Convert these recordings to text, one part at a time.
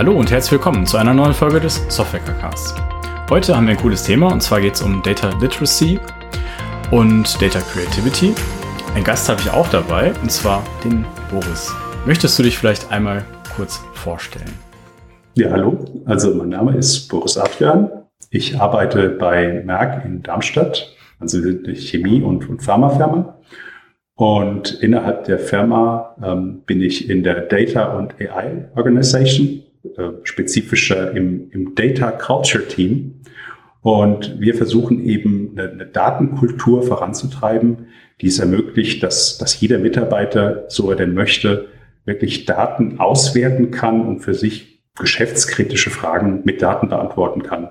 Hallo und herzlich willkommen zu einer neuen Folge des Software Casts. Heute haben wir ein cooles Thema und zwar geht es um Data Literacy und Data Creativity. Ein Gast habe ich auch dabei und zwar den Boris. Möchtest du dich vielleicht einmal kurz vorstellen? Ja, hallo. Also mein Name ist Boris Adrian. Ich arbeite bei Merck in Darmstadt, also eine Chemie- und, und Pharmafirma. Und innerhalb der Firma ähm, bin ich in der Data und AI Organization, äh, spezifischer im, im Data Culture Team. Und wir versuchen eben eine, eine Datenkultur voranzutreiben, die es ermöglicht, dass, dass jeder Mitarbeiter, so er denn möchte, wirklich Daten auswerten kann und für sich geschäftskritische Fragen mit Daten beantworten kann.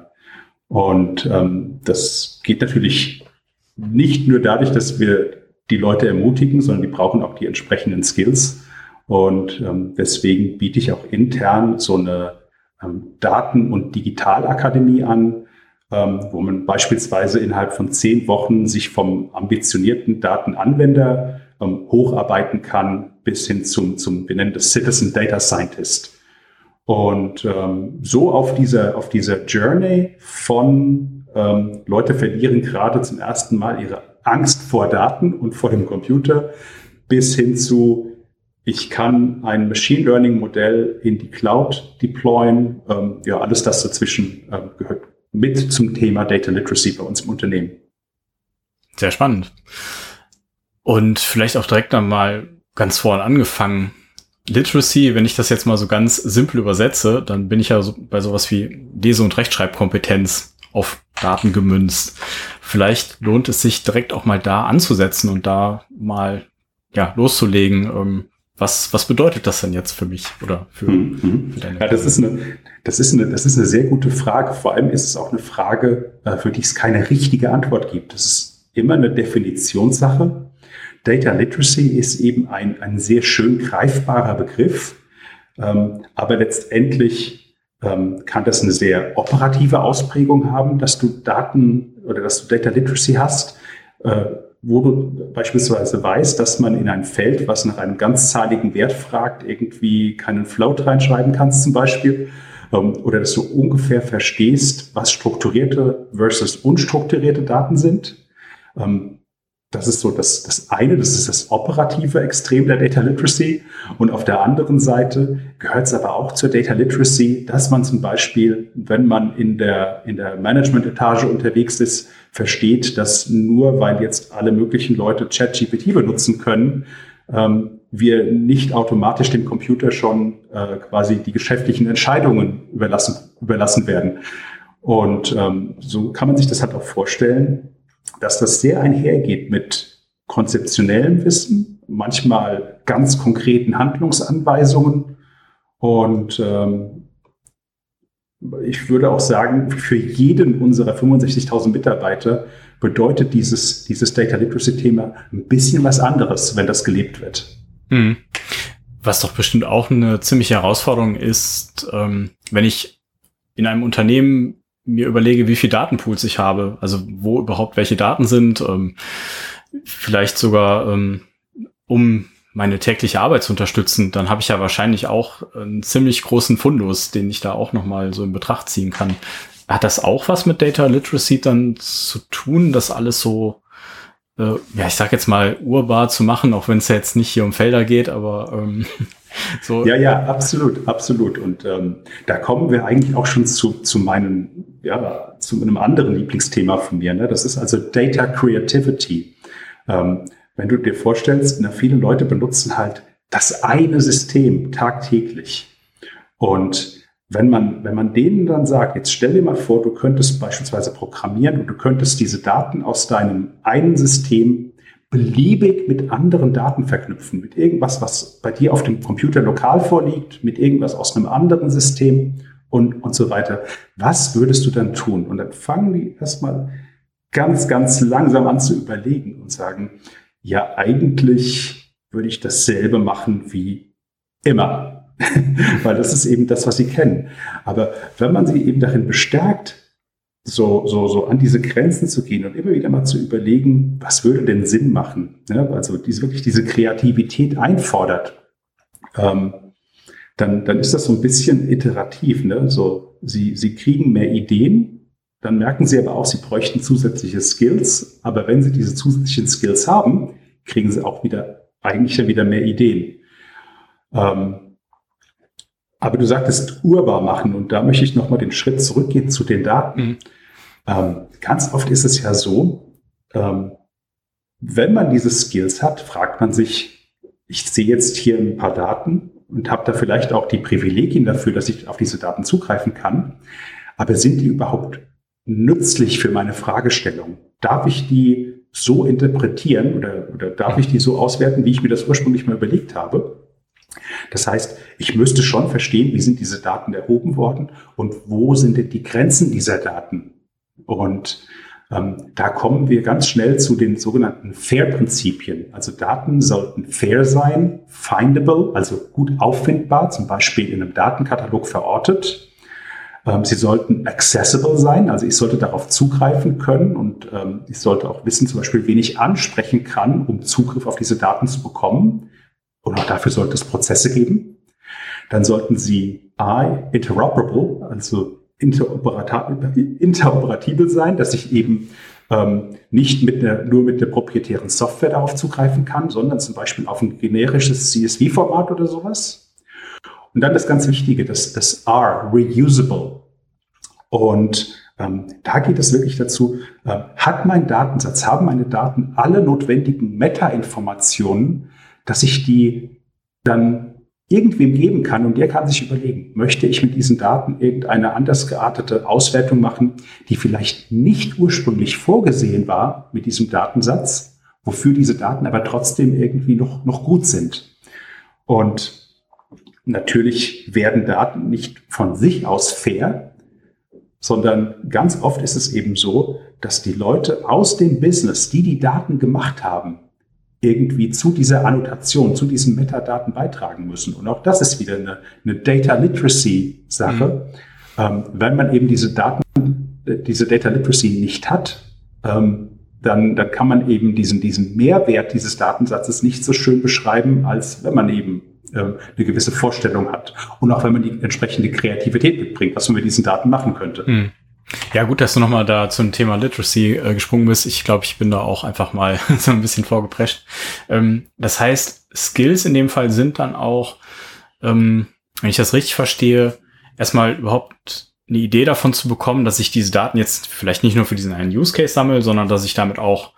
Und ähm, das geht natürlich nicht nur dadurch, dass wir die Leute ermutigen, sondern die brauchen auch die entsprechenden Skills. Und ähm, deswegen biete ich auch intern so eine ähm, Daten- und Digitalakademie an, ähm, wo man beispielsweise innerhalb von zehn Wochen sich vom ambitionierten Datenanwender ähm, hocharbeiten kann bis hin zum, zum wir nennen das Citizen Data Scientist. Und ähm, so auf dieser, auf dieser Journey von ähm, Leute verlieren gerade zum ersten Mal ihre Angst vor Daten und vor dem Computer bis hin zu, ich kann ein Machine Learning Modell in die Cloud deployen. Ähm, ja, alles das dazwischen ähm, gehört mit zum Thema Data Literacy bei uns im Unternehmen. Sehr spannend. Und vielleicht auch direkt dann mal ganz vorne angefangen. Literacy, wenn ich das jetzt mal so ganz simpel übersetze, dann bin ich ja so bei sowas wie Lese- und Rechtschreibkompetenz auf Daten gemünzt. Vielleicht lohnt es sich direkt auch mal da anzusetzen und da mal ja loszulegen. Ähm, was, was bedeutet das denn jetzt für mich oder für, mhm. für deine Ja, das ist, eine, das, ist eine, das ist eine sehr gute Frage. Vor allem ist es auch eine Frage, äh, für die es keine richtige Antwort gibt. Das ist immer eine Definitionssache. Data Literacy ist eben ein, ein sehr schön greifbarer Begriff, ähm, aber letztendlich ähm, kann das eine sehr operative Ausprägung haben, dass du Daten oder dass du Data Literacy hast, äh, wo du beispielsweise weißt, dass man in ein Feld, was nach einem ganzzahligen Wert fragt, irgendwie keinen Float reinschreiben kannst zum Beispiel, ähm, oder dass du ungefähr verstehst, was strukturierte versus unstrukturierte Daten sind. Das ist so das, das eine, das ist das operative Extrem der Data Literacy. Und auf der anderen Seite gehört es aber auch zur Data Literacy, dass man zum Beispiel, wenn man in der, in der Management-Etage unterwegs ist, versteht, dass nur weil jetzt alle möglichen Leute ChatGPT benutzen können, ähm, wir nicht automatisch dem Computer schon äh, quasi die geschäftlichen Entscheidungen überlassen, überlassen werden. Und ähm, so kann man sich das halt auch vorstellen dass das sehr einhergeht mit konzeptionellem Wissen, manchmal ganz konkreten Handlungsanweisungen und ähm, ich würde auch sagen, für jeden unserer 65.000 Mitarbeiter bedeutet dieses, dieses Data Literacy-Thema ein bisschen was anderes, wenn das gelebt wird. Hm. Was doch bestimmt auch eine ziemliche Herausforderung ist, ähm, wenn ich in einem Unternehmen mir überlege, wie viel Datenpools ich habe, also wo überhaupt welche Daten sind, ähm, vielleicht sogar um ähm, meine tägliche Arbeit zu unterstützen, dann habe ich ja wahrscheinlich auch einen ziemlich großen Fundus, den ich da auch noch mal so in Betracht ziehen kann. Hat das auch was mit Data Literacy dann zu tun, das alles so, äh, ja, ich sag jetzt mal urbar zu machen, auch wenn es ja jetzt nicht hier um Felder geht, aber ähm, so. Ja, ja, absolut, absolut. Und ähm, da kommen wir eigentlich auch schon zu, zu meinem, ja, zu einem anderen Lieblingsthema von mir. Ne? Das ist also Data Creativity. Ähm, wenn du dir vorstellst, na, viele Leute benutzen halt das eine System tagtäglich. Und wenn man, wenn man denen dann sagt, jetzt stell dir mal vor, du könntest beispielsweise programmieren und du könntest diese Daten aus deinem einen System beliebig mit anderen Daten verknüpfen, mit irgendwas, was bei dir auf dem Computer lokal vorliegt, mit irgendwas aus einem anderen System und, und so weiter. Was würdest du dann tun? Und dann fangen die erstmal ganz, ganz langsam an zu überlegen und sagen, ja, eigentlich würde ich dasselbe machen wie immer. Weil das ist eben das, was sie kennen. Aber wenn man sie eben darin bestärkt, so, so, so an diese Grenzen zu gehen und immer wieder mal zu überlegen, was würde denn Sinn machen? Ja, also diese, wirklich diese Kreativität einfordert, ähm, dann, dann ist das so ein bisschen iterativ. Ne? So, sie, sie kriegen mehr Ideen, dann merken sie aber auch, sie bräuchten zusätzliche Skills. Aber wenn sie diese zusätzlichen Skills haben, kriegen sie auch wieder eigentlich dann wieder mehr Ideen. Ähm, aber du sagtest urbar machen und da möchte ich nochmal den Schritt zurückgehen zu den Daten. Mhm. Ähm, ganz oft ist es ja so, ähm, wenn man diese Skills hat, fragt man sich, ich sehe jetzt hier ein paar Daten und habe da vielleicht auch die Privilegien dafür, dass ich auf diese Daten zugreifen kann. Aber sind die überhaupt nützlich für meine Fragestellung? Darf ich die so interpretieren oder, oder darf ich die so auswerten, wie ich mir das ursprünglich mal überlegt habe? Das heißt, ich müsste schon verstehen, wie sind diese Daten erhoben worden und wo sind denn die Grenzen dieser Daten? Und ähm, da kommen wir ganz schnell zu den sogenannten FAIR-Prinzipien. Also Daten sollten fair sein, findable, also gut auffindbar, zum Beispiel in einem Datenkatalog verortet. Ähm, sie sollten accessible sein, also ich sollte darauf zugreifen können und ähm, ich sollte auch wissen, zum Beispiel, wen ich ansprechen kann, um Zugriff auf diese Daten zu bekommen. Und auch dafür sollte es Prozesse geben. Dann sollten sie I, interoperable, also interoperabel sein, dass ich eben ähm, nicht mit einer, nur mit der proprietären Software darauf zugreifen kann, sondern zum Beispiel auf ein generisches CSV-Format oder sowas. Und dann das ganz Wichtige, das, das R, reusable. Und ähm, da geht es wirklich dazu, äh, hat mein Datensatz, haben meine Daten alle notwendigen Meta-Informationen, dass ich die dann irgendwem geben kann und der kann sich überlegen, möchte ich mit diesen Daten irgendeine anders geartete Auswertung machen, die vielleicht nicht ursprünglich vorgesehen war mit diesem Datensatz, wofür diese Daten aber trotzdem irgendwie noch, noch gut sind. Und natürlich werden Daten nicht von sich aus fair, sondern ganz oft ist es eben so, dass die Leute aus dem Business, die die Daten gemacht haben, irgendwie zu dieser Annotation, zu diesen Metadaten beitragen müssen. Und auch das ist wieder eine, eine Data Literacy Sache. Mhm. Ähm, wenn man eben diese Daten, äh, diese Data Literacy nicht hat, ähm, dann, dann kann man eben diesen, diesen Mehrwert dieses Datensatzes nicht so schön beschreiben, als wenn man eben ähm, eine gewisse Vorstellung hat. Und auch wenn man die entsprechende Kreativität mitbringt, was man mit diesen Daten machen könnte. Mhm. Ja, gut, dass du nochmal da zum Thema Literacy äh, gesprungen bist. Ich glaube, ich bin da auch einfach mal so ein bisschen vorgeprescht. Ähm, das heißt, Skills in dem Fall sind dann auch, ähm, wenn ich das richtig verstehe, erstmal überhaupt eine Idee davon zu bekommen, dass ich diese Daten jetzt vielleicht nicht nur für diesen einen Use Case sammle, sondern dass ich damit auch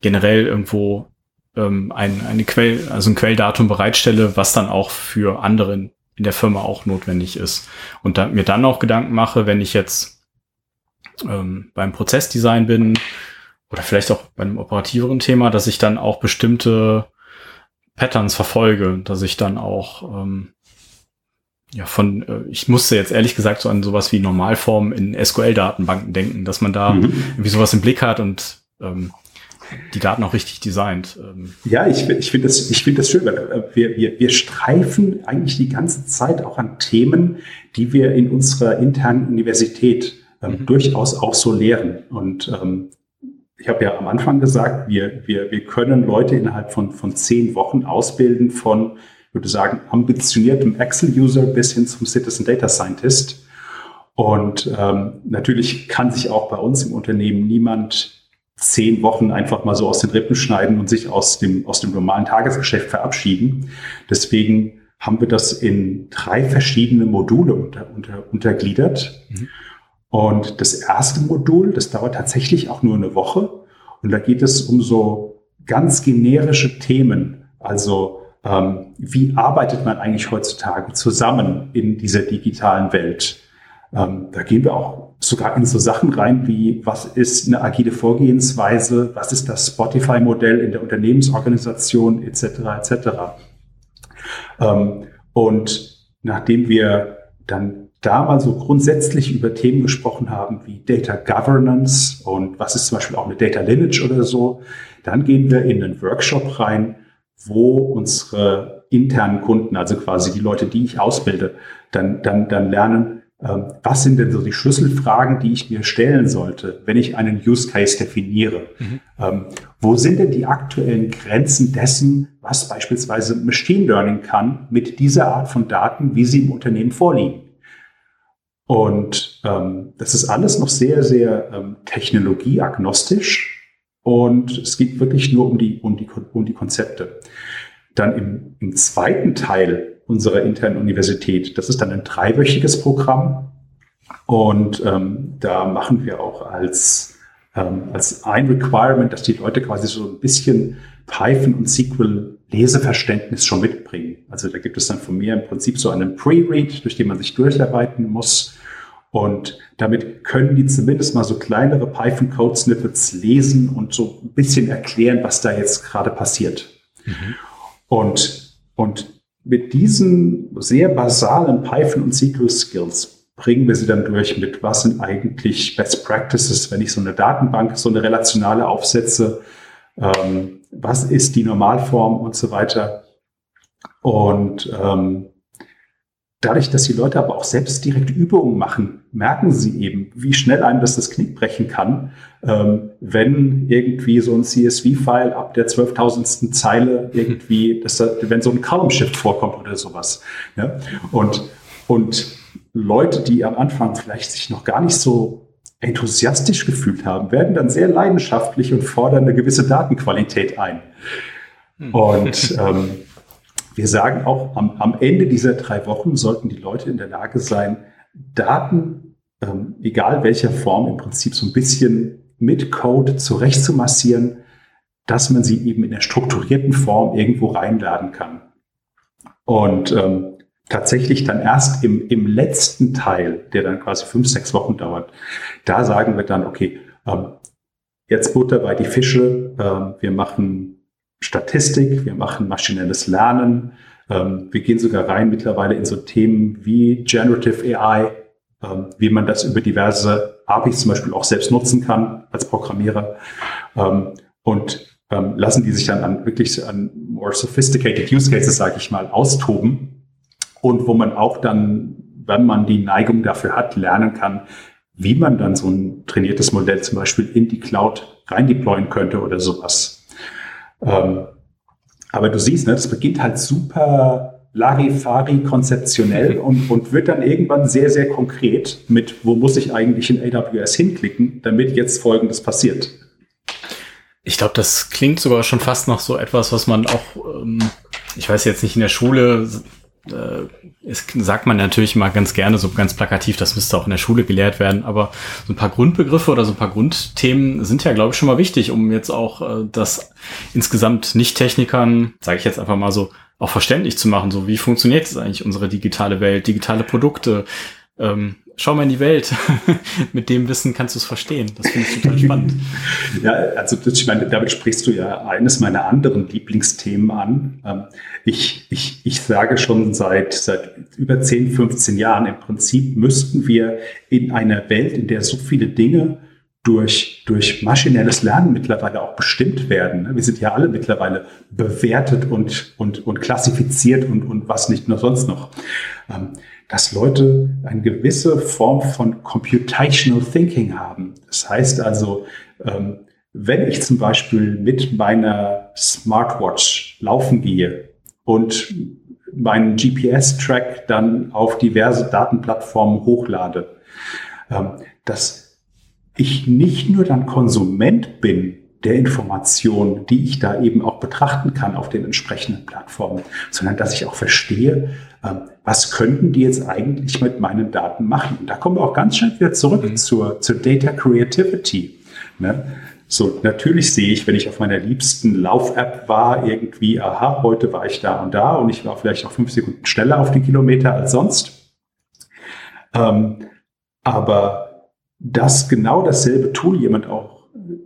generell irgendwo ähm, ein, eine Quell, also ein Quelldatum bereitstelle, was dann auch für andere in, der Firma auch notwendig ist. Und da, mir dann auch Gedanken mache, wenn ich jetzt ähm, beim Prozessdesign bin oder vielleicht auch bei einem operativeren Thema, dass ich dann auch bestimmte Patterns verfolge, dass ich dann auch ähm, ja von äh, ich musste jetzt ehrlich gesagt so an sowas wie Normalformen in SQL-Datenbanken denken, dass man da mhm. irgendwie sowas im Blick hat und ähm, die Daten auch richtig designt. Ähm. Ja, ich, ich finde das, ich finde das schön, weil äh, wir, wir, wir streifen eigentlich die ganze Zeit auch an Themen, die wir in unserer internen Universität ähm, mhm. durchaus auch so lehren. Und ähm, ich habe ja am Anfang gesagt, wir, wir, wir können Leute innerhalb von, von zehn Wochen ausbilden von, würde sagen, ambitioniertem Excel-User bis hin zum Citizen Data Scientist. Und ähm, natürlich kann sich auch bei uns im Unternehmen niemand zehn Wochen einfach mal so aus den Rippen schneiden und sich aus dem, aus dem normalen Tagesgeschäft verabschieden. Deswegen haben wir das in drei verschiedene Module unter, unter, untergliedert. Mhm. Und das erste Modul, das dauert tatsächlich auch nur eine Woche. Und da geht es um so ganz generische Themen. Also ähm, wie arbeitet man eigentlich heutzutage zusammen in dieser digitalen Welt? Ähm, da gehen wir auch sogar in so Sachen rein wie, was ist eine agile Vorgehensweise, was ist das Spotify-Modell in der Unternehmensorganisation etc. etc. Ähm, und nachdem wir dann da mal so grundsätzlich über Themen gesprochen haben wie Data Governance und was ist zum Beispiel auch eine Data Lineage oder so, dann gehen wir in einen Workshop rein, wo unsere internen Kunden, also quasi die Leute, die ich ausbilde, dann, dann, dann lernen, ähm, was sind denn so die Schlüsselfragen, die ich mir stellen sollte, wenn ich einen Use Case definiere? Mhm. Ähm, wo sind denn die aktuellen Grenzen dessen, was beispielsweise Machine Learning kann mit dieser Art von Daten, wie sie im Unternehmen vorliegen? Und ähm, das ist alles noch sehr, sehr ähm, technologieagnostisch und es geht wirklich nur um die, um die, um die Konzepte. Dann im, im zweiten Teil unserer internen Universität. Das ist dann ein dreiwöchiges Programm. Und ähm, da machen wir auch als, ähm, als ein Requirement, dass die Leute quasi so ein bisschen Python und SQL Leseverständnis schon mitbringen. Also da gibt es dann von mir im Prinzip so einen Pre-Read, durch den man sich durcharbeiten muss. Und damit können die zumindest mal so kleinere Python-Code-Snippets lesen und so ein bisschen erklären, was da jetzt gerade passiert. Mhm. Und, und mit diesen sehr basalen Python und SQL Skills bringen wir sie dann durch mit, was sind eigentlich Best Practices, wenn ich so eine Datenbank, so eine relationale aufsetze, ähm, was ist die Normalform und so weiter. Und ähm, Dadurch, dass die Leute aber auch selbst direkt Übungen machen, merken sie eben, wie schnell einem das das Knick brechen kann, ähm, wenn irgendwie so ein CSV-File ab der 12.000. Zeile irgendwie, da, wenn so ein Column Shift vorkommt oder sowas. Ja? Und, und Leute, die am Anfang vielleicht sich noch gar nicht so enthusiastisch gefühlt haben, werden dann sehr leidenschaftlich und fordern eine gewisse Datenqualität ein. Hm. Und ähm, wir sagen auch, am, am Ende dieser drei Wochen sollten die Leute in der Lage sein, Daten, ähm, egal welcher Form, im Prinzip so ein bisschen mit Code zurechtzumassieren, dass man sie eben in der strukturierten Form irgendwo reinladen kann. Und ähm, tatsächlich dann erst im, im letzten Teil, der dann quasi fünf, sechs Wochen dauert, da sagen wir dann, okay, ähm, jetzt Butter bei die Fische, ähm, wir machen Statistik, wir machen maschinelles Lernen. Ähm, wir gehen sogar rein mittlerweile in so Themen wie Generative AI, ähm, wie man das über diverse APIs zum Beispiel auch selbst nutzen kann als Programmierer. Ähm, und ähm, lassen die sich dann an wirklich an more sophisticated Use Cases, sage ich mal, austoben. Und wo man auch dann, wenn man die Neigung dafür hat, lernen kann, wie man dann so ein trainiertes Modell zum Beispiel in die Cloud rein deployen könnte oder sowas. Ähm, aber du siehst, ne, das beginnt halt super Larifari konzeptionell und, und wird dann irgendwann sehr, sehr konkret mit, wo muss ich eigentlich in AWS hinklicken, damit jetzt Folgendes passiert. Ich glaube, das klingt sogar schon fast noch so etwas, was man auch, ähm, ich weiß jetzt nicht, in der Schule es sagt man natürlich immer ganz gerne, so ganz plakativ, das müsste auch in der Schule gelehrt werden, aber so ein paar Grundbegriffe oder so ein paar Grundthemen sind ja, glaube ich, schon mal wichtig, um jetzt auch äh, das insgesamt Nicht-Technikern, sage ich jetzt einfach mal so, auch verständlich zu machen. So, wie funktioniert jetzt eigentlich unsere digitale Welt, digitale Produkte? Ähm, schau mal in die Welt. Mit dem Wissen kannst du es verstehen. Das finde ich total spannend. ja, also ich meine, damit sprichst du ja eines meiner anderen Lieblingsthemen an. Ähm, ich, ich, ich sage schon seit, seit über 10, 15 Jahren, im Prinzip müssten wir in einer Welt, in der so viele Dinge durch, durch maschinelles Lernen mittlerweile auch bestimmt werden. Ne? Wir sind ja alle mittlerweile bewertet und, und, und klassifiziert und, und was nicht nur sonst noch. Ähm, dass Leute eine gewisse Form von Computational Thinking haben. Das heißt also, ähm, wenn ich zum Beispiel mit meiner Smartwatch laufen gehe und meinen GPS-Track dann auf diverse Datenplattformen hochlade, ähm, dass ich nicht nur dann Konsument bin der Informationen, die ich da eben auch betrachten kann auf den entsprechenden Plattformen, sondern dass ich auch verstehe, ähm, was könnten die jetzt eigentlich mit meinen Daten machen? Und da kommen wir auch ganz schnell wieder zurück mhm. zur, zur Data Creativity. Ne? So, natürlich sehe ich, wenn ich auf meiner liebsten Lauf-App war, irgendwie, aha, heute war ich da und da und ich war vielleicht auch fünf Sekunden schneller auf den Kilometer als sonst. Ähm, aber dass genau dasselbe Tool jemand auch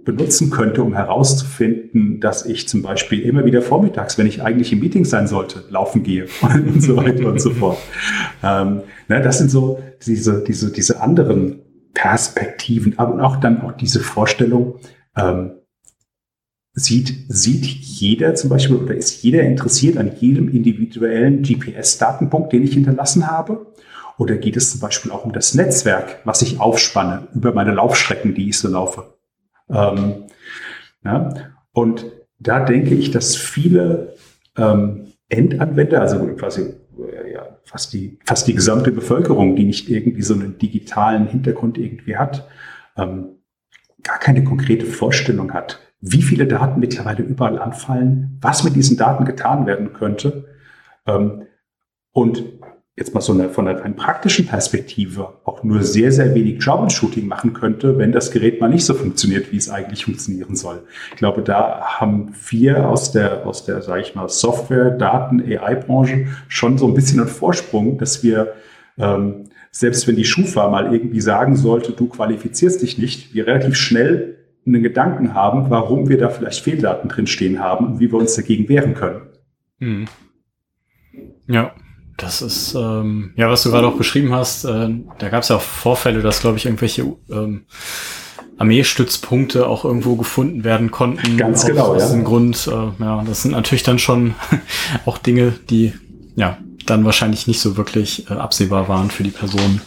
benutzen könnte, um herauszufinden, dass ich zum Beispiel immer wieder vormittags, wenn ich eigentlich im Meeting sein sollte, laufen gehe und so weiter und so fort. Ähm, ne, das sind so diese, diese, diese anderen Perspektiven, aber auch dann auch diese Vorstellung, ähm, sieht, sieht jeder zum Beispiel oder ist jeder interessiert an jedem individuellen GPS-Datenpunkt, den ich hinterlassen habe? Oder geht es zum Beispiel auch um das Netzwerk, was ich aufspanne über meine Laufstrecken, die ich so laufe? Ähm, ja, und da denke ich, dass viele ähm, Endanwender, also quasi ja, fast, die, fast die gesamte Bevölkerung, die nicht irgendwie so einen digitalen Hintergrund irgendwie hat, ähm, gar keine konkrete Vorstellung hat, wie viele Daten mittlerweile überall anfallen, was mit diesen Daten getan werden könnte. Ähm, und jetzt mal so eine, von einer rein praktischen Perspektive auch nur sehr, sehr wenig Troubleshooting machen könnte, wenn das Gerät mal nicht so funktioniert, wie es eigentlich funktionieren soll. Ich glaube, da haben wir aus der, aus der, sage ich mal, Software, Daten, AI-Branche schon so ein bisschen einen Vorsprung, dass wir ähm, selbst wenn die Schufa mal irgendwie sagen sollte, du qualifizierst dich nicht, wir relativ schnell einen Gedanken haben, warum wir da vielleicht Fehldaten drinstehen haben und wie wir uns dagegen wehren können. Hm. Ja. Das ist, ähm, ja, was du gerade auch beschrieben hast, äh, da gab es ja auch Vorfälle, dass, glaube ich, irgendwelche ähm, Armeestützpunkte auch irgendwo gefunden werden konnten. Ganz genau, aus ja. Aus Grund, äh, ja, das sind natürlich dann schon auch Dinge, die, ja, dann wahrscheinlich nicht so wirklich äh, absehbar waren für die Person.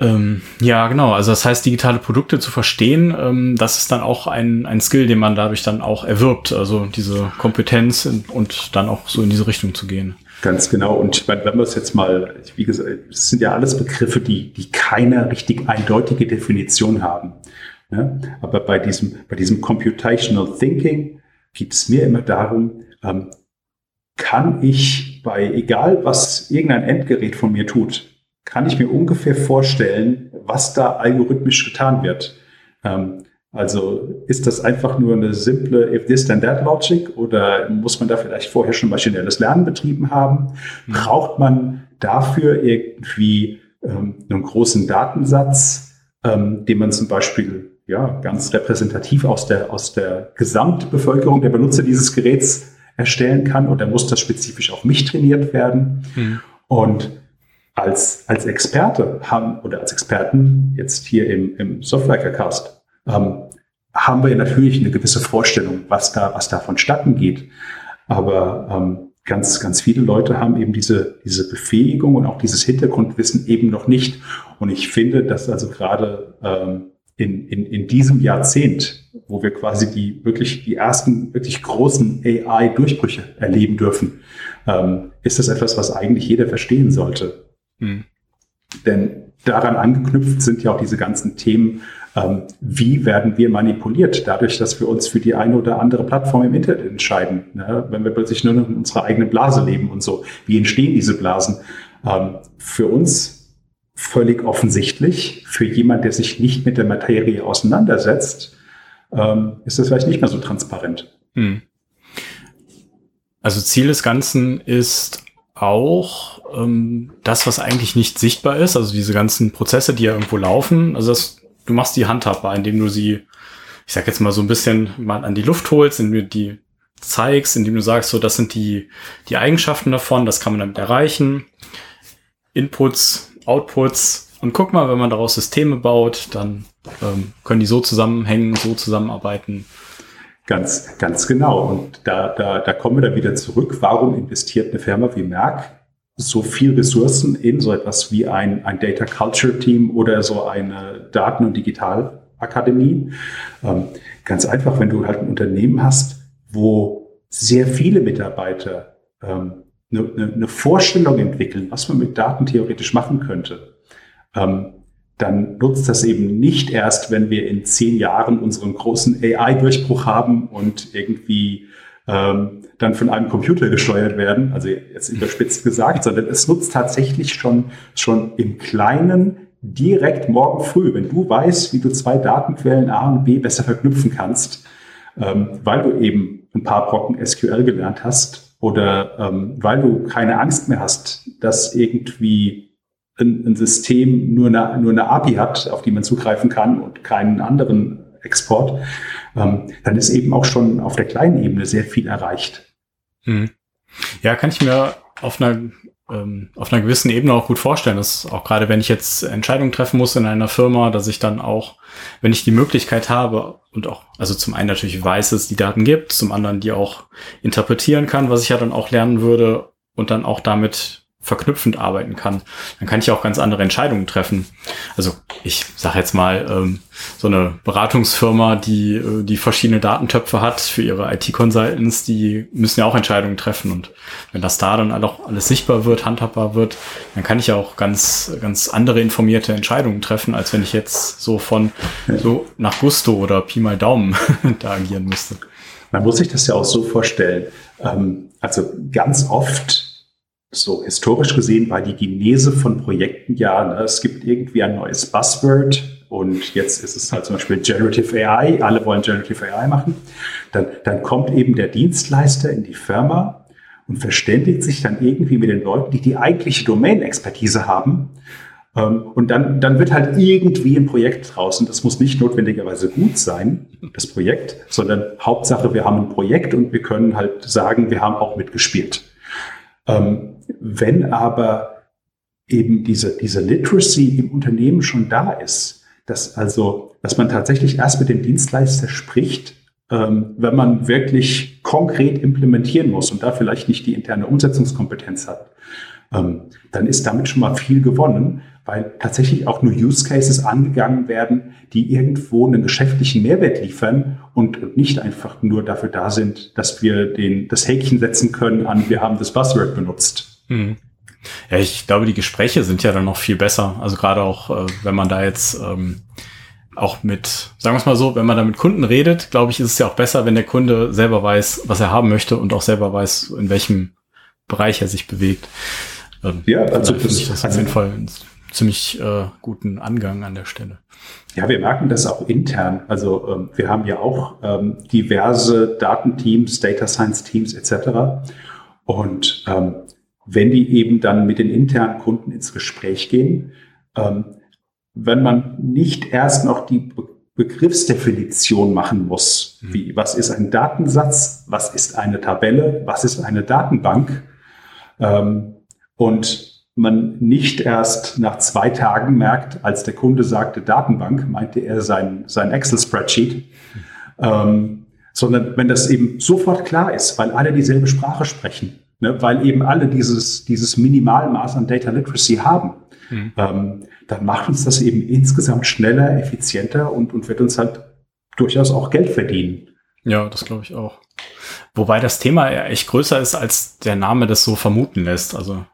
Ähm, ja, genau. Also das heißt, digitale Produkte zu verstehen, ähm, das ist dann auch ein, ein Skill, den man dadurch dann auch erwirbt. Also diese Kompetenz und dann auch so in diese Richtung zu gehen. Ganz genau. Und wenn wir es jetzt mal, wie gesagt, es sind ja alles Begriffe, die, die keine richtig eindeutige Definition haben. Ja? Aber bei diesem, bei diesem Computational Thinking geht es mir immer darum, ähm, kann ich bei, egal was irgendein Endgerät von mir tut, kann ich mir ungefähr vorstellen, was da algorithmisch getan wird. Ähm, also ist das einfach nur eine simple if this then that Logic oder muss man da vielleicht vorher schon maschinelles Lernen betrieben haben? Mhm. Braucht man dafür irgendwie ähm, einen großen Datensatz, ähm, den man zum Beispiel ja ganz repräsentativ aus der aus der Gesamtbevölkerung der Benutzer dieses Geräts erstellen kann oder muss das spezifisch auf mich trainiert werden? Mhm. Und als, als Experte haben oder als Experten jetzt hier im, im Software-Cast ähm, haben wir natürlich eine gewisse Vorstellung, was da, was da vonstatten geht. Aber ähm, ganz, ganz viele Leute haben eben diese, diese Befähigung und auch dieses Hintergrundwissen eben noch nicht. Und ich finde, dass also gerade ähm, in, in, in diesem Jahrzehnt, wo wir quasi die wirklich die ersten wirklich großen AI-Durchbrüche erleben dürfen, ähm, ist das etwas, was eigentlich jeder verstehen sollte. Mhm. Denn daran angeknüpft sind ja auch diese ganzen Themen wie werden wir manipuliert, dadurch, dass wir uns für die eine oder andere Plattform im Internet entscheiden. Ne? Wenn wir plötzlich nur noch in unserer eigenen Blase leben und so. Wie entstehen diese Blasen? Ähm, für uns völlig offensichtlich. Für jemand, der sich nicht mit der Materie auseinandersetzt, ähm, ist das vielleicht nicht mehr so transparent. Hm. Also Ziel des Ganzen ist auch ähm, das, was eigentlich nicht sichtbar ist, also diese ganzen Prozesse, die ja irgendwo laufen. Also das du machst die handhabbar, indem du sie, ich sag jetzt mal so ein bisschen mal an die Luft holst, indem du die zeigst, indem du sagst, so, das sind die, die Eigenschaften davon, das kann man damit erreichen. Inputs, Outputs und guck mal, wenn man daraus Systeme baut, dann ähm, können die so zusammenhängen, so zusammenarbeiten. Ganz, ganz genau. Und da, da, da kommen wir dann wieder zurück. Warum investiert eine Firma wie Merck so viel Ressourcen in so etwas wie ein, ein Data Culture Team oder so eine Daten- und Digitalakademie. Ähm, ganz einfach, wenn du halt ein Unternehmen hast, wo sehr viele Mitarbeiter ähm, eine, eine, eine Vorstellung entwickeln, was man mit Daten theoretisch machen könnte, ähm, dann nutzt das eben nicht erst, wenn wir in zehn Jahren unseren großen AI-Durchbruch haben und irgendwie ähm, dann von einem Computer gesteuert werden, also jetzt überspitzt gesagt, sondern es nutzt tatsächlich schon, schon im Kleinen direkt morgen früh, wenn du weißt, wie du zwei Datenquellen A und B besser verknüpfen kannst, ähm, weil du eben ein paar Brocken SQL gelernt hast oder ähm, weil du keine Angst mehr hast, dass irgendwie ein, ein System nur eine, nur eine API hat, auf die man zugreifen kann und keinen anderen Export, ähm, dann ist eben auch schon auf der kleinen Ebene sehr viel erreicht. Hm. Ja, kann ich mir auf einer ähm, auf einer gewissen Ebene auch gut vorstellen, dass auch gerade wenn ich jetzt Entscheidungen treffen muss in einer Firma, dass ich dann auch, wenn ich die Möglichkeit habe und auch, also zum einen natürlich weiß, dass es die Daten gibt, zum anderen die auch interpretieren kann, was ich ja dann auch lernen würde und dann auch damit verknüpfend arbeiten kann, dann kann ich auch ganz andere Entscheidungen treffen. Also ich sage jetzt mal, ähm, so eine Beratungsfirma, die äh, die verschiedene Datentöpfe hat für ihre IT-Consultants, die müssen ja auch Entscheidungen treffen. Und wenn das da dann auch alles sichtbar wird, handhabbar wird, dann kann ich ja auch ganz, ganz andere informierte Entscheidungen treffen, als wenn ich jetzt so von so nach Gusto oder Pi mal Daumen da agieren müsste. Man muss sich das ja auch so vorstellen. Ähm, also ganz oft so historisch gesehen war die Genese von Projekten ja, ne, es gibt irgendwie ein neues Buzzword und jetzt ist es halt zum Beispiel Generative AI, alle wollen Generative AI machen. Dann, dann kommt eben der Dienstleister in die Firma und verständigt sich dann irgendwie mit den Leuten, die die eigentliche Domain-Expertise haben. Ähm, und dann, dann wird halt irgendwie ein Projekt draußen. Das muss nicht notwendigerweise gut sein, das Projekt, sondern Hauptsache, wir haben ein Projekt und wir können halt sagen, wir haben auch mitgespielt. Ähm, wenn aber eben diese, diese Literacy im Unternehmen schon da ist, dass also, dass man tatsächlich erst mit dem Dienstleister spricht, ähm, wenn man wirklich konkret implementieren muss und da vielleicht nicht die interne Umsetzungskompetenz hat, dann ist damit schon mal viel gewonnen, weil tatsächlich auch nur Use Cases angegangen werden, die irgendwo einen geschäftlichen Mehrwert liefern und nicht einfach nur dafür da sind, dass wir den, das Häkchen setzen können an, wir haben das Buzzword benutzt. Mhm. Ja, ich glaube, die Gespräche sind ja dann noch viel besser. Also gerade auch, äh, wenn man da jetzt ähm, auch mit, sagen wir es mal so, wenn man da mit Kunden redet, glaube ich, ist es ja auch besser, wenn der Kunde selber weiß, was er haben möchte und auch selber weiß, in welchem Bereich er sich bewegt. Ähm, ja, also das, ich das auf jeden Fall einen ziemlich äh, guten Angang an der Stelle. Ja, wir merken das auch intern. Also ähm, wir haben ja auch ähm, diverse Datenteams, Data Science Teams etc. Und ähm, wenn die eben dann mit den internen Kunden ins Gespräch gehen, ähm, wenn man nicht erst noch die Be Begriffsdefinition machen muss, mhm. wie was ist ein Datensatz, was ist eine Tabelle, was ist eine Datenbank, ähm, und man nicht erst nach zwei Tagen merkt, als der Kunde sagte Datenbank, meinte er sein, sein Excel-Spreadsheet, ähm, sondern wenn das eben sofort klar ist, weil alle dieselbe Sprache sprechen, ne, weil eben alle dieses, dieses Minimalmaß an Data Literacy haben, mhm. ähm, dann macht uns das eben insgesamt schneller, effizienter und, und wird uns halt durchaus auch Geld verdienen. Ja, das glaube ich auch. Wobei das Thema ja echt größer ist, als der Name das so vermuten lässt. Also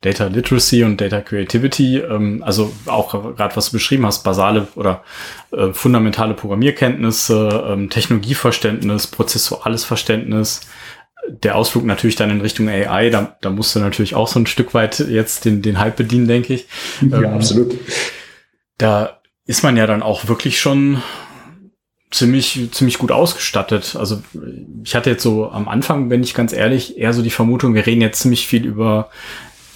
Data Literacy und Data Creativity, ähm, also auch gerade was du beschrieben hast, basale oder äh, fundamentale Programmierkenntnisse, ähm, Technologieverständnis, prozessuales Verständnis, der Ausflug natürlich dann in Richtung AI, da, da musst du natürlich auch so ein Stück weit jetzt den, den Hype bedienen, denke ich. Ja, ähm, absolut. Da ist man ja dann auch wirklich schon ziemlich, ziemlich gut ausgestattet. Also ich hatte jetzt so am Anfang, wenn ich ganz ehrlich, eher so die Vermutung, wir reden jetzt ziemlich viel über,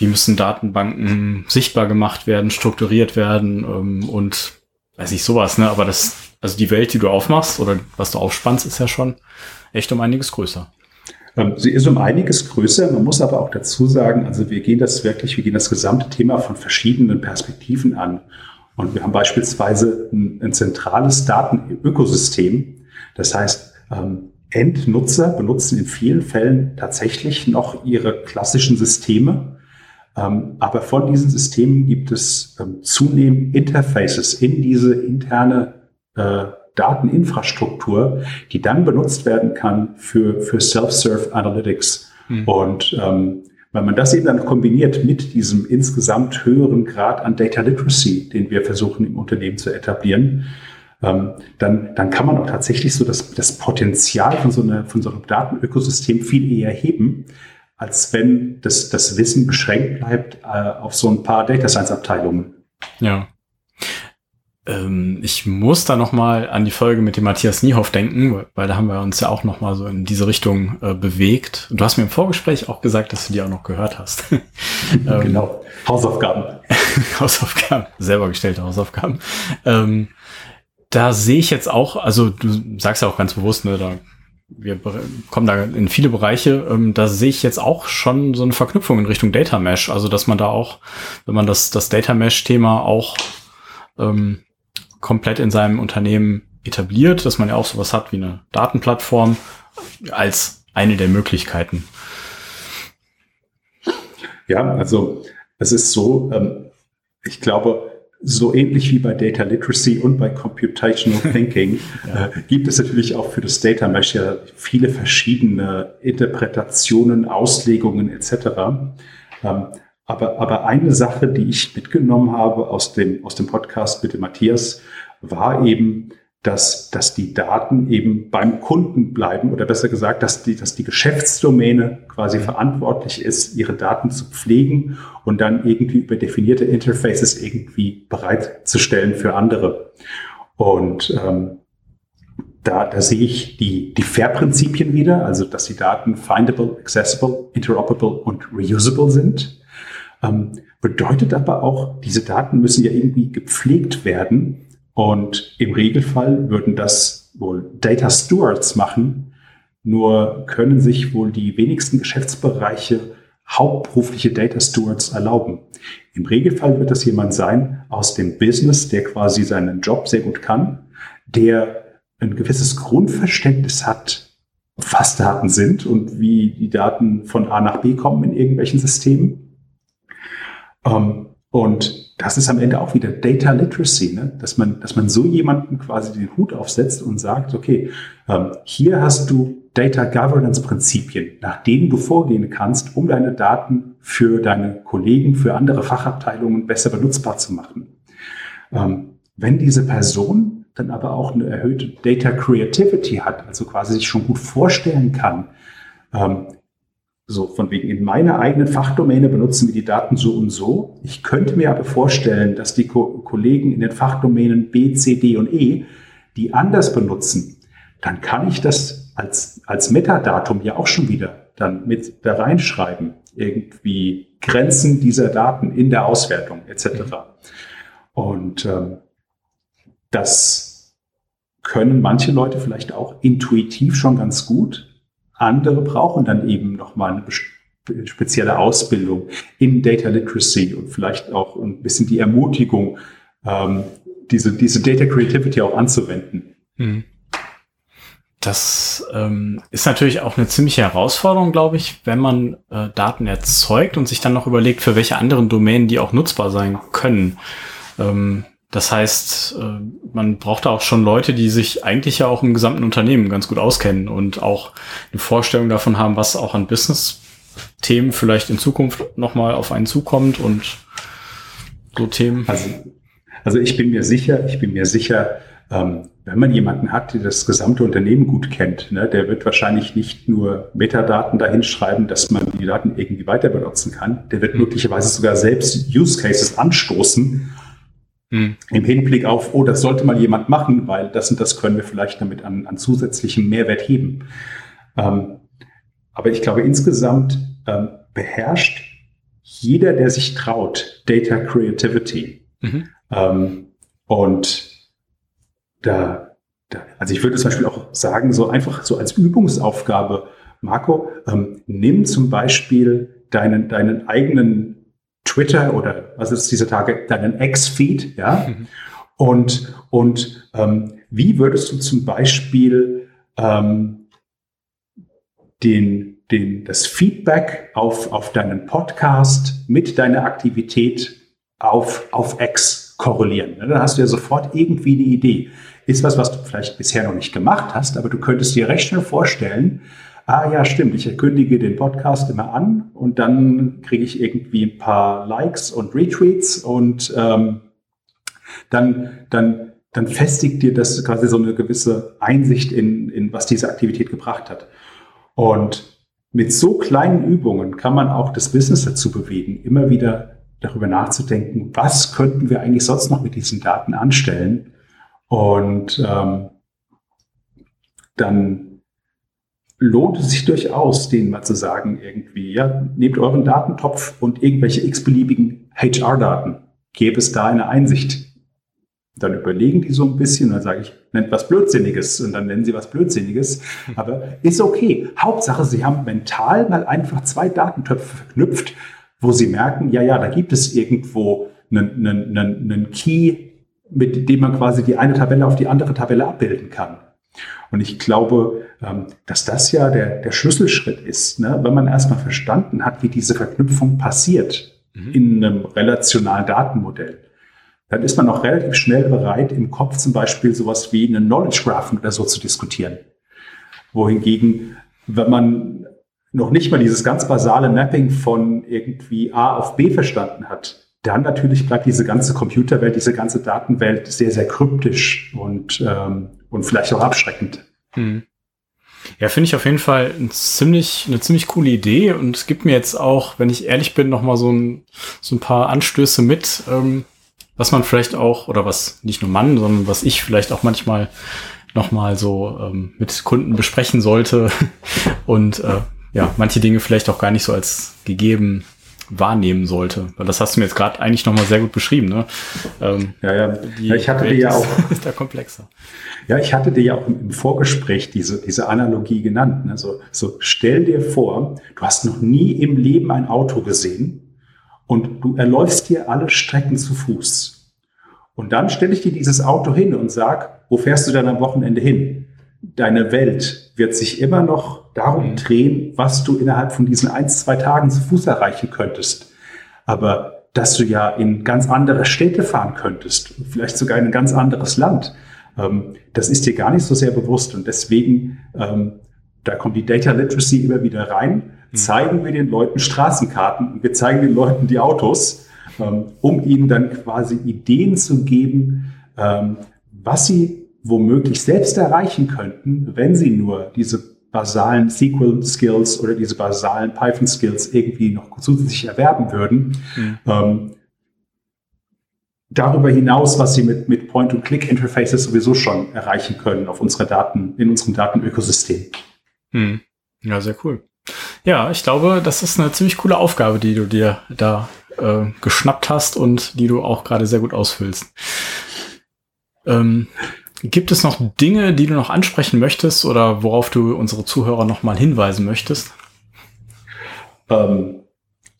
wie müssen Datenbanken sichtbar gemacht werden, strukturiert werden ähm, und weiß ich sowas, ne? Aber das, also die Welt, die du aufmachst oder was du aufspannst, ist ja schon echt um einiges größer. Ähm, sie ist um einiges größer. Man muss aber auch dazu sagen, also wir gehen das wirklich, wir gehen das gesamte Thema von verschiedenen Perspektiven an. Und wir haben beispielsweise ein, ein zentrales Datenökosystem. Das heißt, ähm, Endnutzer benutzen in vielen Fällen tatsächlich noch ihre klassischen Systeme. Ähm, aber von diesen Systemen gibt es zunehmend Interfaces in diese interne äh, Dateninfrastruktur, die dann benutzt werden kann für, für Self-Serve Analytics. Mhm. Und ähm, wenn man das eben dann kombiniert mit diesem insgesamt höheren Grad an Data Literacy, den wir versuchen im Unternehmen zu etablieren, ähm, dann, dann kann man auch tatsächlich so das, das Potenzial von so, einer, von so einem Datenökosystem viel eher heben, als wenn das, das Wissen beschränkt bleibt äh, auf so ein paar Data Science Abteilungen. Ja. Ähm, ich muss da noch mal an die Folge mit dem Matthias Niehoff denken, weil da haben wir uns ja auch noch mal so in diese Richtung äh, bewegt. Du hast mir im Vorgespräch auch gesagt, dass du die auch noch gehört hast. ähm, genau. Hausaufgaben. Hausaufgaben. Selber gestellte Hausaufgaben. Ähm, da sehe ich jetzt auch, also du sagst ja auch ganz bewusst, ne, da wir kommen da in viele Bereiche, ähm, da sehe ich jetzt auch schon so eine Verknüpfung in Richtung Data Mesh. Also, dass man da auch, wenn man das, das Data Mesh-Thema auch ähm, komplett in seinem Unternehmen etabliert, dass man ja auch sowas hat wie eine Datenplattform als eine der Möglichkeiten. Ja, also es ist so, ähm, ich glaube, so ähnlich wie bei Data Literacy und bei Computational Thinking ja. äh, gibt es natürlich auch für das Data Mesh ja viele verschiedene Interpretationen, Auslegungen etc. Ähm, aber, aber eine Sache, die ich mitgenommen habe aus dem, aus dem Podcast mit dem Matthias, war eben, dass, dass die Daten eben beim Kunden bleiben oder besser gesagt, dass die, dass die Geschäftsdomäne quasi mhm. verantwortlich ist, ihre Daten zu pflegen und dann irgendwie über definierte Interfaces irgendwie bereitzustellen für andere. Und ähm, da, da sehe ich die, die FAIR-Prinzipien wieder, also dass die Daten findable, accessible, interoperable und reusable sind. Ähm, bedeutet aber auch, diese Daten müssen ja irgendwie gepflegt werden und im Regelfall würden das wohl Data Stewards machen. Nur können sich wohl die wenigsten Geschäftsbereiche hauptberufliche Data Stewards erlauben. Im Regelfall wird das jemand sein aus dem Business, der quasi seinen Job sehr gut kann, der ein gewisses Grundverständnis hat, was Daten sind und wie die Daten von A nach B kommen in irgendwelchen Systemen. Ähm, und das ist am Ende auch wieder Data Literacy, ne? dass, man, dass man so jemanden quasi den Hut aufsetzt und sagt, okay, ähm, hier hast du Data Governance Prinzipien, nach denen du vorgehen kannst, um deine Daten für deine Kollegen, für andere Fachabteilungen besser benutzbar zu machen. Ähm, wenn diese Person dann aber auch eine erhöhte Data Creativity hat, also quasi sich schon gut vorstellen kann, ähm, so, von wegen in meiner eigenen Fachdomäne benutzen wir die Daten so und so. Ich könnte mir aber vorstellen, dass die Ko Kollegen in den Fachdomänen B, C, D und E die anders benutzen. Dann kann ich das als, als Metadatum ja auch schon wieder dann mit da reinschreiben. Irgendwie Grenzen dieser Daten in der Auswertung etc. Und ähm, das können manche Leute vielleicht auch intuitiv schon ganz gut. Andere brauchen dann eben nochmal eine spezielle Ausbildung in Data Literacy und vielleicht auch ein bisschen die Ermutigung, ähm, diese, diese Data Creativity auch anzuwenden. Mhm. Das ähm, ist natürlich auch eine ziemliche Herausforderung, glaube ich, wenn man äh, Daten erzeugt und sich dann noch überlegt, für welche anderen Domänen die auch nutzbar sein können. Ähm, das heißt, äh, man braucht da auch schon Leute, die sich eigentlich ja auch im gesamten Unternehmen ganz gut auskennen und auch eine Vorstellung davon haben, was auch an Business-Themen vielleicht in Zukunft nochmal auf einen zukommt und so Themen. Also, also ich bin mir sicher, ich bin mir sicher, ähm, wenn man jemanden hat, der das gesamte Unternehmen gut kennt, ne, der wird wahrscheinlich nicht nur Metadaten dahin schreiben, dass man die Daten irgendwie weiter benutzen kann. Der wird mhm. möglicherweise sogar selbst Use Cases anstoßen hm. Im Hinblick auf, oh, das sollte mal jemand machen, weil das und das können wir vielleicht damit an, an zusätzlichem Mehrwert heben. Ähm, aber ich glaube, insgesamt ähm, beherrscht jeder, der sich traut, Data Creativity. Mhm. Ähm, und da, da, also ich würde zum Beispiel auch sagen, so einfach so als Übungsaufgabe, Marco, ähm, nimm zum Beispiel deinen, deinen eigenen Twitter oder was ist dieser Tage, deinen X-Feed, ja? Mhm. Und, und ähm, wie würdest du zum Beispiel ähm, den, den, das Feedback auf, auf deinen Podcast mit deiner Aktivität auf, auf X korrelieren? Dann hast du ja sofort irgendwie die Idee. Ist was, was du vielleicht bisher noch nicht gemacht hast, aber du könntest dir recht schnell vorstellen, ah ja, stimmt, ich kündige den Podcast immer an und dann kriege ich irgendwie ein paar Likes und Retweets und ähm, dann, dann, dann festigt dir das quasi so eine gewisse Einsicht in, in was diese Aktivität gebracht hat. Und mit so kleinen Übungen kann man auch das Business dazu bewegen, immer wieder darüber nachzudenken, was könnten wir eigentlich sonst noch mit diesen Daten anstellen. Und ähm, dann lohnt es sich durchaus, denen mal zu sagen, irgendwie, ja, nehmt euren Datentopf und irgendwelche x-beliebigen HR-Daten. Gäbe es da eine Einsicht? Dann überlegen die so ein bisschen, dann sage ich, nennt was Blödsinniges und dann nennen sie was Blödsinniges. Aber ist okay. Hauptsache, sie haben mental mal einfach zwei Datentöpfe verknüpft, wo sie merken, ja, ja, da gibt es irgendwo einen, einen, einen, Key, mit dem man quasi die eine Tabelle auf die andere Tabelle abbilden kann. Und ich glaube, ähm, dass das ja der, der Schlüsselschritt ist, ne? wenn man erstmal verstanden hat, wie diese Verknüpfung passiert mhm. in einem relationalen Datenmodell. Dann ist man auch relativ schnell bereit, im Kopf zum Beispiel sowas wie einen Knowledge Graph oder so zu diskutieren. Wohingegen, wenn man noch nicht mal dieses ganz basale Mapping von irgendwie A auf B verstanden hat, dann natürlich bleibt diese ganze Computerwelt, diese ganze Datenwelt sehr, sehr kryptisch und, ähm, und vielleicht auch abschreckend. Hm. Ja, finde ich auf jeden Fall ein ziemlich, eine ziemlich coole Idee und es gibt mir jetzt auch, wenn ich ehrlich bin, noch mal so ein, so ein paar Anstöße mit, ähm, was man vielleicht auch, oder was nicht nur Mann, sondern was ich vielleicht auch manchmal noch mal so ähm, mit Kunden besprechen sollte und äh, ja, manche Dinge vielleicht auch gar nicht so als gegeben wahrnehmen sollte. Weil das hast du mir jetzt gerade eigentlich nochmal sehr gut beschrieben. Ne? Ähm, ja, ja. ja. Ich hatte Welt dir ja auch. Ist da komplexer. Ja, ich hatte dir ja auch im Vorgespräch diese, diese Analogie genannt. Ne? So, so stell dir vor, du hast noch nie im Leben ein Auto gesehen und du erläufst dir alle Strecken zu Fuß. Und dann stelle ich dir dieses Auto hin und sag, wo fährst du dann am Wochenende hin? Deine Welt wird sich immer noch darum mhm. drehen, was du innerhalb von diesen ein, zwei Tagen zu Fuß erreichen könntest. Aber dass du ja in ganz andere Städte fahren könntest, vielleicht sogar in ein ganz anderes Land, ähm, das ist dir gar nicht so sehr bewusst. Und deswegen, ähm, da kommt die Data Literacy immer wieder rein, mhm. zeigen wir den Leuten Straßenkarten und wir zeigen den Leuten die Autos, ähm, um ihnen dann quasi Ideen zu geben, was sie womöglich selbst erreichen könnten, wenn sie nur diese basalen SQL-Skills oder diese basalen Python-Skills irgendwie noch zusätzlich erwerben würden. Mhm. Ähm, darüber hinaus, was sie mit, mit Point-and-Click-Interfaces sowieso schon erreichen können auf unsere Daten, in unserem Datenökosystem. Mhm. Ja, sehr cool. Ja, ich glaube, das ist eine ziemlich coole Aufgabe, die du dir da äh, geschnappt hast und die du auch gerade sehr gut ausfüllst. Ähm, Gibt es noch Dinge, die du noch ansprechen möchtest oder worauf du unsere Zuhörer noch mal hinweisen möchtest? Ähm,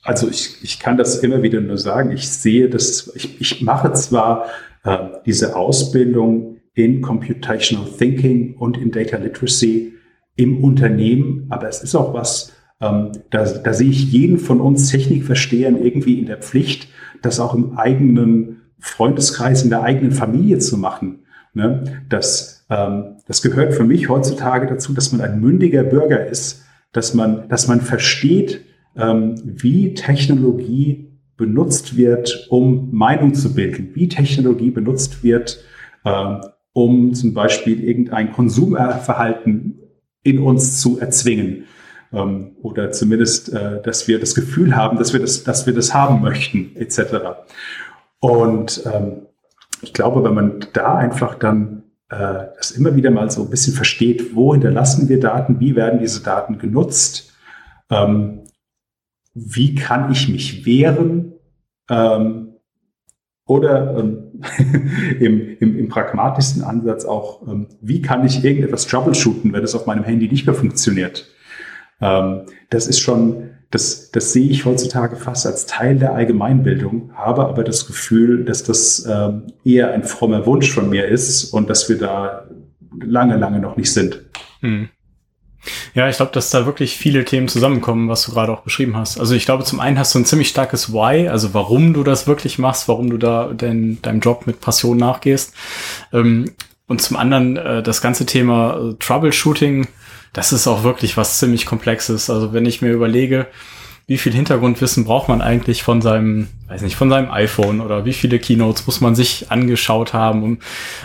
also ich, ich kann das immer wieder nur sagen. Ich sehe das, ich, ich mache zwar äh, diese Ausbildung in Computational Thinking und in Data Literacy im Unternehmen, aber es ist auch was, ähm, da, da sehe ich jeden von uns Technikverstehern irgendwie in der Pflicht, das auch im eigenen Freundeskreis, in der eigenen Familie zu machen. Ne? Das, ähm, das gehört für mich heutzutage dazu, dass man ein mündiger Bürger ist, dass man, dass man versteht, ähm, wie Technologie benutzt wird, um Meinung zu bilden, wie Technologie benutzt wird, ähm, um zum Beispiel irgendein Konsumverhalten in uns zu erzwingen. Ähm, oder zumindest, äh, dass wir das Gefühl haben, dass wir das, dass wir das haben möchten, etc. Und ähm, ich glaube, wenn man da einfach dann äh, das immer wieder mal so ein bisschen versteht, wo hinterlassen wir Daten, wie werden diese Daten genutzt, ähm, wie kann ich mich wehren ähm, oder ähm, im, im, im pragmatischsten Ansatz auch, ähm, wie kann ich irgendetwas troubleshooten, wenn es auf meinem Handy nicht mehr funktioniert. Ähm, das ist schon das, das sehe ich heutzutage fast als Teil der Allgemeinbildung, habe aber das Gefühl, dass das ähm, eher ein frommer Wunsch von mir ist und dass wir da lange, lange noch nicht sind. Hm. Ja, ich glaube, dass da wirklich viele Themen zusammenkommen, was du gerade auch beschrieben hast. Also ich glaube, zum einen hast du ein ziemlich starkes Why, also warum du das wirklich machst, warum du da dein, deinem Job mit Passion nachgehst. Ähm, und zum anderen äh, das ganze Thema äh, Troubleshooting das ist auch wirklich was ziemlich Komplexes. Also wenn ich mir überlege, wie viel Hintergrundwissen braucht man eigentlich von seinem, weiß nicht, von seinem iPhone oder wie viele Keynotes muss man sich angeschaut haben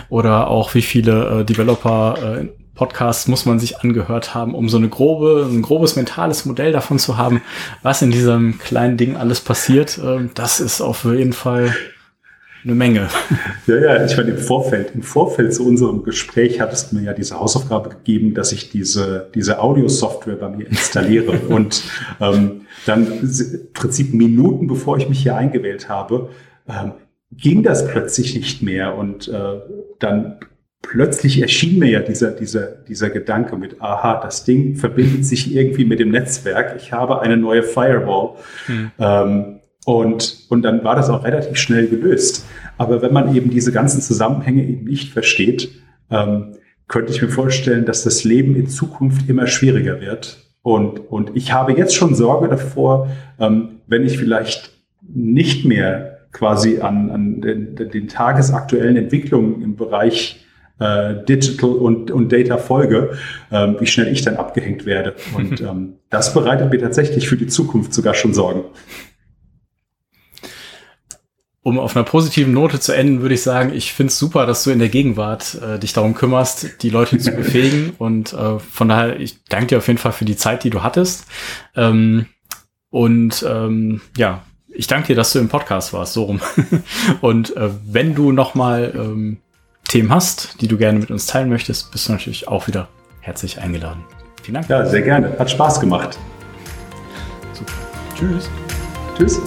oder auch wie viele äh, Developer äh, Podcasts muss man sich angehört haben, um so eine grobe, ein grobes mentales Modell davon zu haben, was in diesem kleinen Ding alles passiert. Ähm, das ist auf jeden Fall eine Menge. Ja, ja, ich meine, im Vorfeld, im Vorfeld zu unserem Gespräch hattest du mir ja diese Hausaufgabe gegeben, dass ich diese, diese Audio-Software bei mir installiere. Und ähm, dann im Prinzip Minuten bevor ich mich hier eingewählt habe, ähm, ging das plötzlich nicht mehr. Und äh, dann plötzlich erschien mir ja dieser, dieser, dieser Gedanke mit, aha, das Ding verbindet sich irgendwie mit dem Netzwerk. Ich habe eine neue Firewall. Hm. Ähm, und, und dann war das auch relativ schnell gelöst. Aber wenn man eben diese ganzen Zusammenhänge eben nicht versteht, ähm, könnte ich mir vorstellen, dass das Leben in Zukunft immer schwieriger wird. Und, und ich habe jetzt schon Sorge davor, ähm, wenn ich vielleicht nicht mehr quasi an, an den, den tagesaktuellen Entwicklungen im Bereich äh, Digital und, und Data folge, ähm, wie schnell ich dann abgehängt werde. Und ähm, das bereitet mir tatsächlich für die Zukunft sogar schon Sorgen. Um auf einer positiven Note zu enden, würde ich sagen, ich finde es super, dass du in der Gegenwart äh, dich darum kümmerst, die Leute zu befähigen. Und äh, von daher, ich danke dir auf jeden Fall für die Zeit, die du hattest. Ähm, und ähm, ja, ich danke dir, dass du im Podcast warst, so rum. und äh, wenn du noch mal ähm, Themen hast, die du gerne mit uns teilen möchtest, bist du natürlich auch wieder herzlich eingeladen. Vielen Dank. Ja, sehr gerne. Hat Spaß gemacht. Super. Tschüss. Tschüss.